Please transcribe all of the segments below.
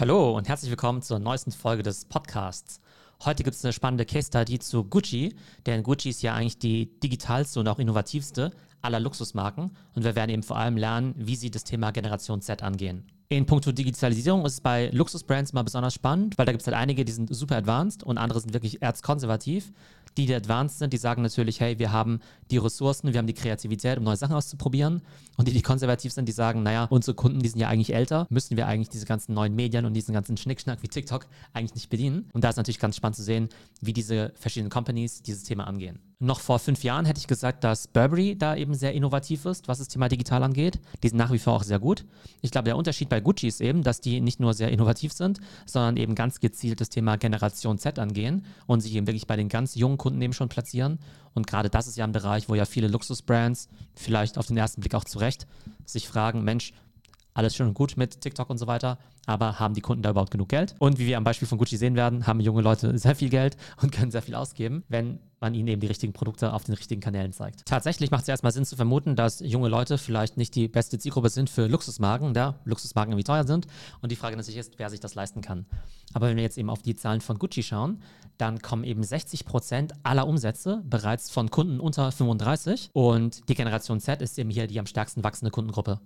Hallo und herzlich willkommen zur neuesten Folge des Podcasts. Heute gibt es eine spannende Case Study zu Gucci, denn Gucci ist ja eigentlich die digitalste und auch innovativste aller Luxusmarken und wir werden eben vor allem lernen, wie sie das Thema Generation Z angehen. In puncto Digitalisierung ist es bei Luxusbrands mal besonders spannend, weil da gibt es halt einige, die sind super advanced und andere sind wirklich erzkonservativ. Die, die advanced sind, die sagen natürlich, hey, wir haben die Ressourcen, wir haben die Kreativität, um neue Sachen auszuprobieren. Und die, die konservativ sind, die sagen, naja, unsere Kunden, die sind ja eigentlich älter, müssen wir eigentlich diese ganzen neuen Medien und diesen ganzen Schnickschnack wie TikTok eigentlich nicht bedienen. Und da ist natürlich ganz spannend zu sehen, wie diese verschiedenen Companies dieses Thema angehen. Noch vor fünf Jahren hätte ich gesagt, dass Burberry da eben sehr innovativ ist, was das Thema digital angeht. Die sind nach wie vor auch sehr gut. Ich glaube, der Unterschied bei Gucci ist eben, dass die nicht nur sehr innovativ sind, sondern eben ganz gezielt das Thema Generation Z angehen und sich eben wirklich bei den ganz jungen Kunden eben schon platzieren. Und gerade das ist ja ein Bereich, wo ja viele Luxusbrands, vielleicht auf den ersten Blick auch zu Recht, sich fragen, Mensch, alles schön und gut mit TikTok und so weiter, aber haben die Kunden da überhaupt genug Geld? Und wie wir am Beispiel von Gucci sehen werden, haben junge Leute sehr viel Geld und können sehr viel ausgeben, wenn man ihnen eben die richtigen Produkte auf den richtigen Kanälen zeigt. Tatsächlich macht es erstmal Sinn zu vermuten, dass junge Leute vielleicht nicht die beste Zielgruppe sind für Luxusmarken, da Luxusmarken irgendwie teuer sind. Und die Frage natürlich ist, wer sich das leisten kann. Aber wenn wir jetzt eben auf die Zahlen von Gucci schauen, dann kommen eben 60 Prozent aller Umsätze bereits von Kunden unter 35 und die Generation Z ist eben hier die am stärksten wachsende Kundengruppe.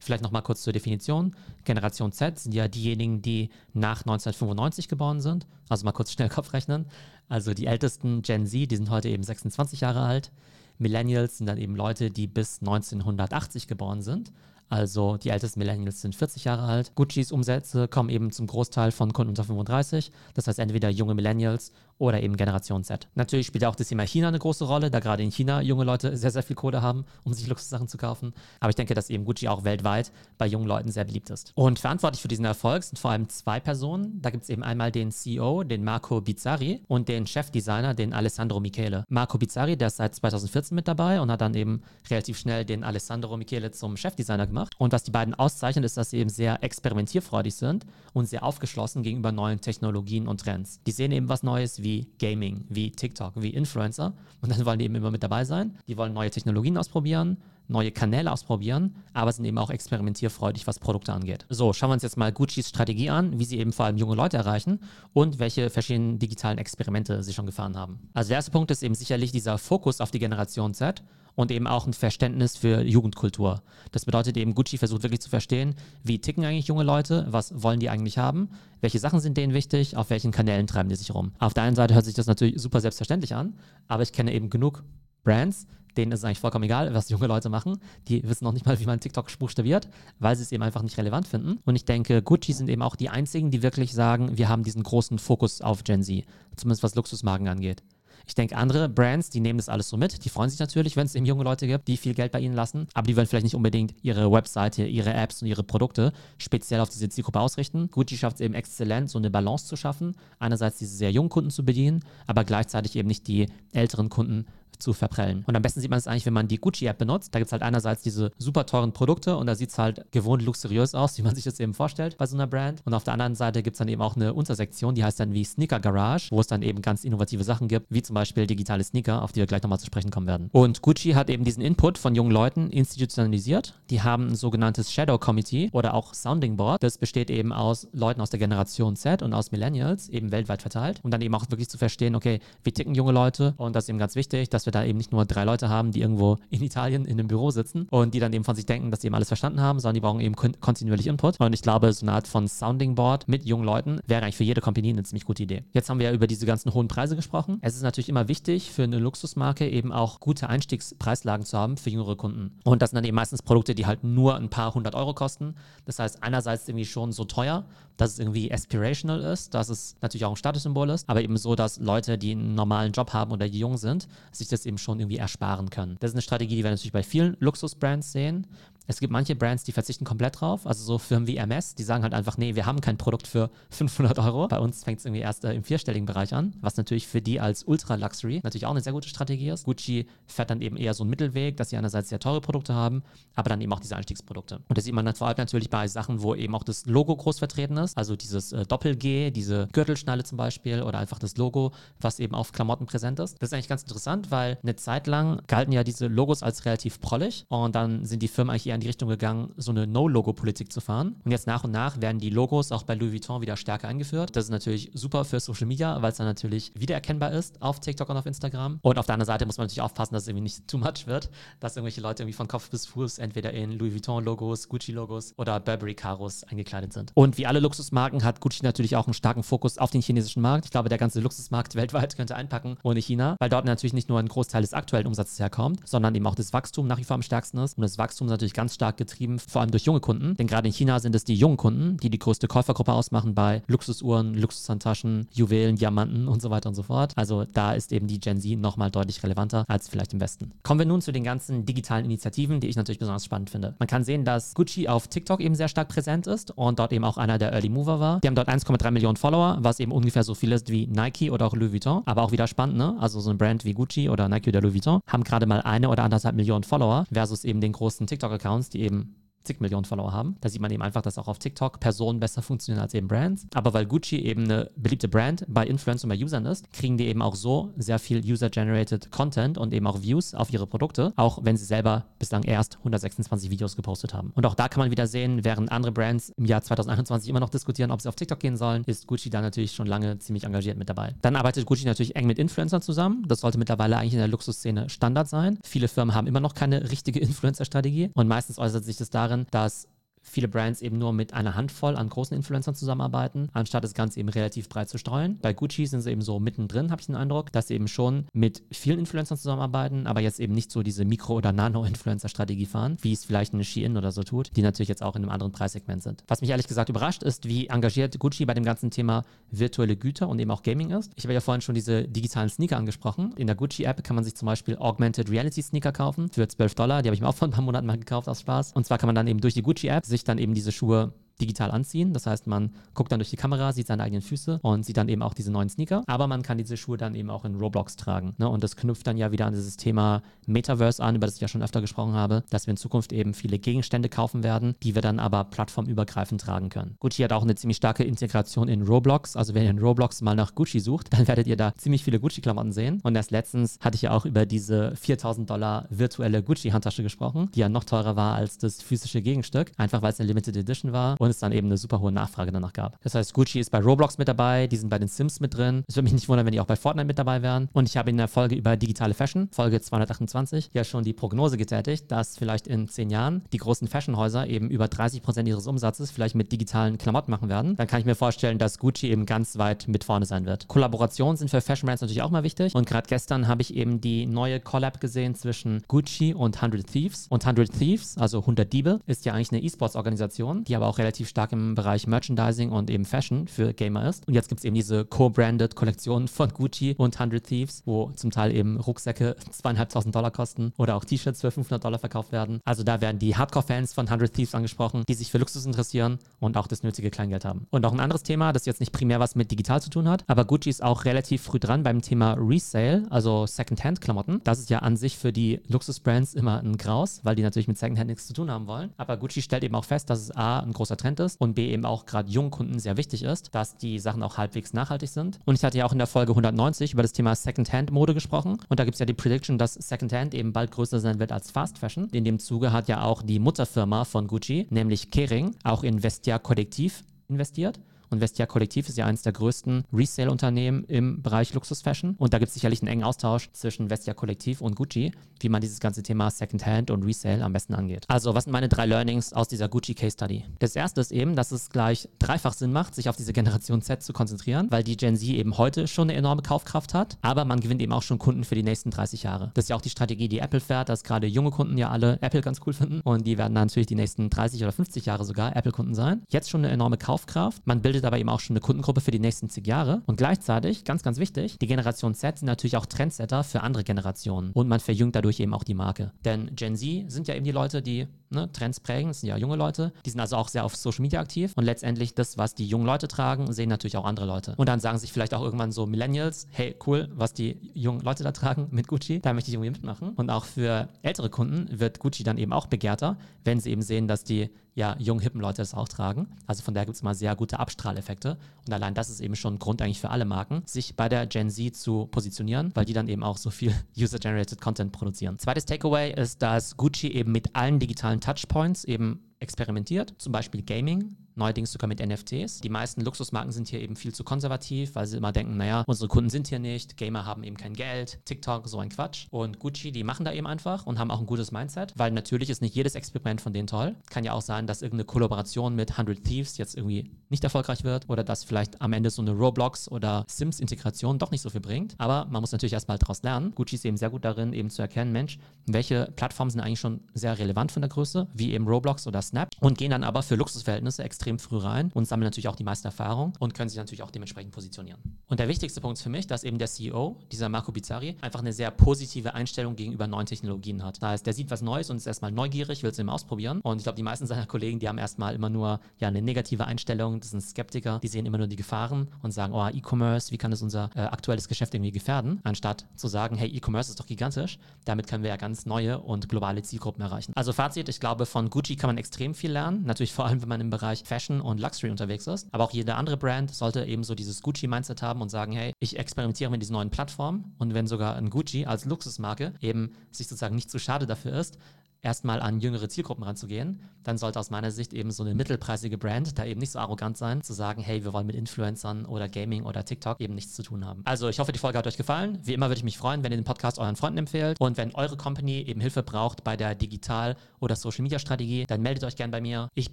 Vielleicht nochmal kurz zur Definition. Generation Z sind ja diejenigen, die nach 1995 geboren sind. Also mal kurz schnell Kopf rechnen. Also die ältesten Gen Z, die sind heute eben 26 Jahre alt. Millennials sind dann eben Leute, die bis 1980 geboren sind. Also die ältesten Millennials sind 40 Jahre alt. Guccis Umsätze kommen eben zum Großteil von Kunden unter 35. Das heißt entweder junge Millennials oder eben Generation Z. Natürlich spielt auch das Thema China eine große Rolle, da gerade in China junge Leute sehr, sehr viel Kohle haben, um sich Luxussachen zu kaufen. Aber ich denke, dass eben Gucci auch weltweit bei jungen Leuten sehr beliebt ist. Und verantwortlich für diesen Erfolg sind vor allem zwei Personen. Da gibt es eben einmal den CEO, den Marco Bizzari, und den Chefdesigner, den Alessandro Michele. Marco Bizzari, der ist seit 2014 mit dabei und hat dann eben relativ schnell den Alessandro Michele zum Chefdesigner gemacht. Und was die beiden auszeichnet, ist, dass sie eben sehr experimentierfreudig sind und sehr aufgeschlossen gegenüber neuen Technologien und Trends. Die sehen eben was Neues wie wie Gaming, wie TikTok, wie Influencer. Und dann wollen die eben immer mit dabei sein. Die wollen neue Technologien ausprobieren, neue Kanäle ausprobieren, aber sind eben auch experimentierfreudig, was Produkte angeht. So, schauen wir uns jetzt mal Guccis Strategie an, wie sie eben vor allem junge Leute erreichen und welche verschiedenen digitalen Experimente sie schon gefahren haben. Also der erste Punkt ist eben sicherlich dieser Fokus auf die Generation Z und eben auch ein Verständnis für Jugendkultur. Das bedeutet eben, Gucci versucht wirklich zu verstehen, wie ticken eigentlich junge Leute, was wollen die eigentlich haben, welche Sachen sind denen wichtig, auf welchen Kanälen treiben die sich rum. Auf der einen Seite hört sich das natürlich super selbstverständlich an, aber ich kenne eben genug Brands, denen ist es eigentlich vollkommen egal, was junge Leute machen. Die wissen noch nicht mal, wie man TikTok buchstabiert, weil sie es eben einfach nicht relevant finden. Und ich denke, Gucci sind eben auch die einzigen, die wirklich sagen, wir haben diesen großen Fokus auf Gen Z, zumindest was Luxusmarken angeht. Ich denke, andere Brands, die nehmen das alles so mit. Die freuen sich natürlich, wenn es eben junge Leute gibt, die viel Geld bei ihnen lassen. Aber die wollen vielleicht nicht unbedingt ihre Webseite, ihre Apps und ihre Produkte speziell auf diese Zielgruppe ausrichten. Gucci schafft es eben exzellent, so eine Balance zu schaffen. Einerseits diese sehr jungen Kunden zu bedienen, aber gleichzeitig eben nicht die älteren Kunden zu verprellen. Und am besten sieht man es eigentlich, wenn man die Gucci-App benutzt. Da gibt es halt einerseits diese super teuren Produkte und da sieht es halt gewohnt luxuriös aus, wie man sich das eben vorstellt bei so einer Brand. Und auf der anderen Seite gibt es dann eben auch eine Untersektion, die heißt dann wie Sneaker Garage, wo es dann eben ganz innovative Sachen gibt, wie zum Beispiel digitale Sneaker, auf die wir gleich nochmal zu sprechen kommen werden. Und Gucci hat eben diesen Input von jungen Leuten institutionalisiert. Die haben ein sogenanntes Shadow Committee oder auch Sounding Board. Das besteht eben aus Leuten aus der Generation Z und aus Millennials, eben weltweit verteilt. Und dann eben auch wirklich zu verstehen, okay, wie ticken junge Leute? Und das ist eben ganz wichtig, dass wir wir da eben nicht nur drei Leute haben, die irgendwo in Italien in einem Büro sitzen und die dann eben von sich denken, dass sie eben alles verstanden haben, sondern die brauchen eben kontinuierlich Input. Und ich glaube, so eine Art von Sounding Board mit jungen Leuten wäre eigentlich für jede Company eine ziemlich gute Idee. Jetzt haben wir ja über diese ganzen hohen Preise gesprochen. Es ist natürlich immer wichtig für eine Luxusmarke eben auch gute Einstiegspreislagen zu haben für jüngere Kunden. Und das sind dann eben meistens Produkte, die halt nur ein paar hundert Euro kosten. Das heißt, einerseits irgendwie schon so teuer, dass es irgendwie aspirational ist, dass es natürlich auch ein Statussymbol ist, aber eben so, dass Leute, die einen normalen Job haben oder die jung sind, sich das eben schon irgendwie ersparen können. Das ist eine Strategie, die wir natürlich bei vielen Luxusbrands sehen. Es gibt manche Brands, die verzichten komplett drauf. Also so Firmen wie MS, die sagen halt einfach, nee, wir haben kein Produkt für 500 Euro. Bei uns fängt es irgendwie erst äh, im vierstelligen Bereich an, was natürlich für die als Ultra-Luxury natürlich auch eine sehr gute Strategie ist. Gucci fährt dann eben eher so einen Mittelweg, dass sie einerseits sehr teure Produkte haben, aber dann eben auch diese Einstiegsprodukte. Und das sieht man dann vor allem natürlich bei Sachen, wo eben auch das Logo groß vertreten ist. Also dieses äh, Doppel-G, diese Gürtelschnalle zum Beispiel oder einfach das Logo, was eben auf Klamotten präsent ist. Das ist eigentlich ganz interessant, weil eine Zeit lang galten ja diese Logos als relativ prollig und dann sind die Firmen eigentlich eher in die Richtung gegangen, so eine No-Logo-Politik zu fahren. Und jetzt nach und nach werden die Logos auch bei Louis Vuitton wieder stärker eingeführt. Das ist natürlich super für Social Media, weil es dann natürlich wiedererkennbar ist auf TikTok und auf Instagram. Und auf der anderen Seite muss man natürlich aufpassen, dass es irgendwie nicht too much wird, dass irgendwelche Leute irgendwie von Kopf bis Fuß entweder in Louis Vuitton-Logos, Gucci-Logos oder Burberry-Karos eingekleidet sind. Und wie alle Luxusmarken hat Gucci natürlich auch einen starken Fokus auf den chinesischen Markt. Ich glaube, der ganze Luxusmarkt weltweit könnte einpacken ohne China, weil dort natürlich nicht nur ein Großteil des aktuellen Umsatzes herkommt, sondern eben auch das Wachstum nach wie vor am stärksten ist. Und das Wachstum ist natürlich ganz stark getrieben, vor allem durch junge Kunden. Denn gerade in China sind es die jungen Kunden, die die größte Käufergruppe ausmachen bei Luxusuhren, Luxushandtaschen, Juwelen, Diamanten und so weiter und so fort. Also da ist eben die Gen Z nochmal deutlich relevanter als vielleicht im Westen. Kommen wir nun zu den ganzen digitalen Initiativen, die ich natürlich besonders spannend finde. Man kann sehen, dass Gucci auf TikTok eben sehr stark präsent ist und dort eben auch einer der Early Mover war. Die haben dort 1,3 Millionen Follower, was eben ungefähr so viel ist wie Nike oder auch Louis Vuitton. Aber auch wieder spannend, ne? Also so ein Brand wie Gucci oder Nike oder Louis Vuitton haben gerade mal eine oder anderthalb Millionen Follower versus eben den großen TikTok-Accounts, die eben zig Millionen Follower haben. Da sieht man eben einfach, dass auch auf TikTok Personen besser funktionieren als eben Brands. Aber weil Gucci eben eine beliebte Brand bei Influencern und bei Usern ist, kriegen die eben auch so sehr viel User-Generated Content und eben auch Views auf ihre Produkte, auch wenn sie selber bislang erst 126 Videos gepostet haben. Und auch da kann man wieder sehen, während andere Brands im Jahr 2021 immer noch diskutieren, ob sie auf TikTok gehen sollen, ist Gucci da natürlich schon lange ziemlich engagiert mit dabei. Dann arbeitet Gucci natürlich eng mit Influencern zusammen. Das sollte mittlerweile eigentlich in der Luxusszene Standard sein. Viele Firmen haben immer noch keine richtige Influencer-Strategie und meistens äußert sich das darin, dass viele Brands eben nur mit einer Handvoll an großen Influencern zusammenarbeiten, anstatt das Ganze eben relativ breit zu streuen. Bei Gucci sind sie eben so mittendrin, habe ich den Eindruck, dass sie eben schon mit vielen Influencern zusammenarbeiten, aber jetzt eben nicht so diese Mikro- oder Nano-Influencer-Strategie fahren, wie es vielleicht eine Shein oder so tut, die natürlich jetzt auch in einem anderen Preissegment sind. Was mich ehrlich gesagt überrascht, ist, wie engagiert Gucci bei dem ganzen Thema virtuelle Güter und eben auch Gaming ist. Ich habe ja vorhin schon diese digitalen Sneaker angesprochen. In der Gucci-App kann man sich zum Beispiel Augmented Reality Sneaker kaufen für 12 Dollar. Die habe ich mir auch vor ein paar Monaten mal gekauft aus Spaß. Und zwar kann man dann eben durch die Gucci-App sich dann eben diese Schuhe digital anziehen. Das heißt, man guckt dann durch die Kamera, sieht seine eigenen Füße und sieht dann eben auch diese neuen Sneaker. Aber man kann diese Schuhe dann eben auch in Roblox tragen. Ne? Und das knüpft dann ja wieder an dieses Thema Metaverse an, über das ich ja schon öfter gesprochen habe, dass wir in Zukunft eben viele Gegenstände kaufen werden, die wir dann aber plattformübergreifend tragen können. Gucci hat auch eine ziemlich starke Integration in Roblox. Also wenn ihr in Roblox mal nach Gucci sucht, dann werdet ihr da ziemlich viele Gucci-Klamotten sehen. Und erst letztens hatte ich ja auch über diese 4000 Dollar virtuelle Gucci-Handtasche gesprochen, die ja noch teurer war als das physische Gegenstück, einfach weil es eine Limited Edition war und es dann eben eine super hohe Nachfrage danach gab. Das heißt, Gucci ist bei Roblox mit dabei, die sind bei den Sims mit drin. Es würde mich nicht wundern, wenn die auch bei Fortnite mit dabei wären. Und ich habe in der Folge über digitale Fashion, Folge 228, ja schon die Prognose getätigt, dass vielleicht in zehn Jahren die großen Fashionhäuser eben über 30 Prozent ihres Umsatzes vielleicht mit digitalen Klamotten machen werden. Dann kann ich mir vorstellen, dass Gucci eben ganz weit mit vorne sein wird. Kollaborationen sind für Fashion Brands natürlich auch mal wichtig. Und gerade gestern habe ich eben die neue Collab gesehen zwischen Gucci und 100 Thieves. Und 100 Thieves, also 100 Diebe, ist ja eigentlich eine E-Sports-Organisation, die aber auch relativ stark im Bereich Merchandising und eben Fashion für Gamer ist. Und jetzt gibt es eben diese co-branded Kollektion von Gucci und 100 Thieves, wo zum Teil eben Rucksäcke zweieinhalbtausend Dollar kosten oder auch T-Shirts für 500 Dollar verkauft werden. Also da werden die Hardcore-Fans von 100 Thieves angesprochen, die sich für Luxus interessieren und auch das nötige Kleingeld haben. Und auch ein anderes Thema, das jetzt nicht primär was mit digital zu tun hat, aber Gucci ist auch relativ früh dran beim Thema Resale, also Secondhand-Klamotten. Das ist ja an sich für die Luxus-Brands immer ein Graus, weil die natürlich mit Secondhand nichts zu tun haben wollen. Aber Gucci stellt eben auch fest, dass es A, ein großer Trend ist und B, eben auch gerade jungen Kunden sehr wichtig ist, dass die Sachen auch halbwegs nachhaltig sind. Und ich hatte ja auch in der Folge 190 über das Thema Secondhand-Mode gesprochen. Und da gibt es ja die Prediction, dass Secondhand eben bald größer sein wird als Fast Fashion. In dem Zuge hat ja auch die Mutterfirma von Gucci, nämlich Kering, auch in Vestia Kollektiv investiert. Und Vestia Kollektiv ist ja eines der größten Resale-Unternehmen im Bereich Luxus-Fashion. Und da gibt es sicherlich einen engen Austausch zwischen Vestia Kollektiv und Gucci, wie man dieses ganze Thema Secondhand und Resale am besten angeht. Also, was sind meine drei Learnings aus dieser Gucci Case Study? Das erste ist eben, dass es gleich dreifach Sinn macht, sich auf diese Generation Z zu konzentrieren, weil die Gen Z eben heute schon eine enorme Kaufkraft hat, aber man gewinnt eben auch schon Kunden für die nächsten 30 Jahre. Das ist ja auch die Strategie, die Apple fährt, dass gerade junge Kunden ja alle Apple ganz cool finden und die werden dann natürlich die nächsten 30 oder 50 Jahre sogar Apple-Kunden sein. Jetzt schon eine enorme Kaufkraft. Man bildet aber eben auch schon eine Kundengruppe für die nächsten zig Jahre. Und gleichzeitig, ganz, ganz wichtig, die Generation Z sind natürlich auch Trendsetter für andere Generationen. Und man verjüngt dadurch eben auch die Marke. Denn Gen Z sind ja eben die Leute, die ne, Trends prägen. Das sind ja junge Leute. Die sind also auch sehr auf Social Media aktiv. Und letztendlich das, was die jungen Leute tragen, sehen natürlich auch andere Leute. Und dann sagen sich vielleicht auch irgendwann so Millennials, hey, cool, was die jungen Leute da tragen mit Gucci, da möchte ich irgendwie mitmachen. Und auch für ältere Kunden wird Gucci dann eben auch begehrter, wenn sie eben sehen, dass die ja jungen, hippen Leute das auch tragen. Also von daher gibt es mal sehr gute Abstrahleffekte. Und allein das ist eben schon ein Grund eigentlich für alle Marken, sich bei der Gen Z zu positionieren, weil die dann eben auch so viel User-Generated Content produzieren. Zweites Takeaway ist, dass Gucci eben mit allen digitalen Touchpoints eben experimentiert, zum Beispiel Gaming, neuerdings sogar mit NFTs. Die meisten Luxusmarken sind hier eben viel zu konservativ, weil sie immer denken, naja, unsere Kunden sind hier nicht, Gamer haben eben kein Geld, TikTok, so ein Quatsch. Und Gucci, die machen da eben einfach und haben auch ein gutes Mindset, weil natürlich ist nicht jedes Experiment von denen toll. Kann ja auch sein, dass irgendeine Kollaboration mit 100 Thieves jetzt irgendwie nicht erfolgreich wird oder dass vielleicht am Ende so eine Roblox oder Sims-Integration doch nicht so viel bringt. Aber man muss natürlich erstmal daraus lernen. Gucci ist eben sehr gut darin, eben zu erkennen, Mensch, welche Plattformen sind eigentlich schon sehr relevant von der Größe, wie eben Roblox oder Snap und gehen dann aber für Luxusverhältnisse extrem früh rein und sammeln natürlich auch die meiste Erfahrung und können sich natürlich auch dementsprechend positionieren. Und der wichtigste Punkt für mich, dass eben der CEO, dieser Marco Bizzari, einfach eine sehr positive Einstellung gegenüber neuen Technologien hat. Das heißt, der sieht was Neues und ist erstmal neugierig, will es eben ausprobieren. Und ich glaube, die meisten seiner Kollegen, die haben erstmal immer nur ja, eine negative Einstellung, das sind Skeptiker, die sehen immer nur die Gefahren und sagen, oh, E-Commerce, wie kann es unser äh, aktuelles Geschäft irgendwie gefährden, anstatt zu sagen, hey, E-Commerce ist doch gigantisch, damit können wir ja ganz neue und globale Zielgruppen erreichen. Also Fazit, ich glaube, von Gucci kann man extrem viel lernen, natürlich vor allem, wenn man im Bereich Fashion und Luxury unterwegs ist, aber auch jede andere Brand sollte eben so dieses Gucci-Mindset haben und sagen, hey, ich experimentiere mit diesen neuen Plattformen. Und wenn sogar ein Gucci als Luxusmarke eben sich sozusagen nicht zu schade dafür ist, erstmal an jüngere Zielgruppen ranzugehen, dann sollte aus meiner Sicht eben so eine mittelpreisige Brand da eben nicht so arrogant sein, zu sagen, hey, wir wollen mit Influencern oder Gaming oder TikTok eben nichts zu tun haben. Also ich hoffe, die Folge hat euch gefallen. Wie immer würde ich mich freuen, wenn ihr den Podcast euren Freunden empfehlt und wenn eure Company eben Hilfe braucht bei der Digital- oder Social-Media-Strategie, dann meldet euch gerne bei mir. Ich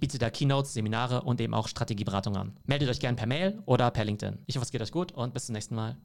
biete da Keynotes, Seminare und eben auch Strategieberatung an. Meldet euch gerne per Mail oder per LinkedIn. Ich hoffe, es geht euch gut und bis zum nächsten Mal.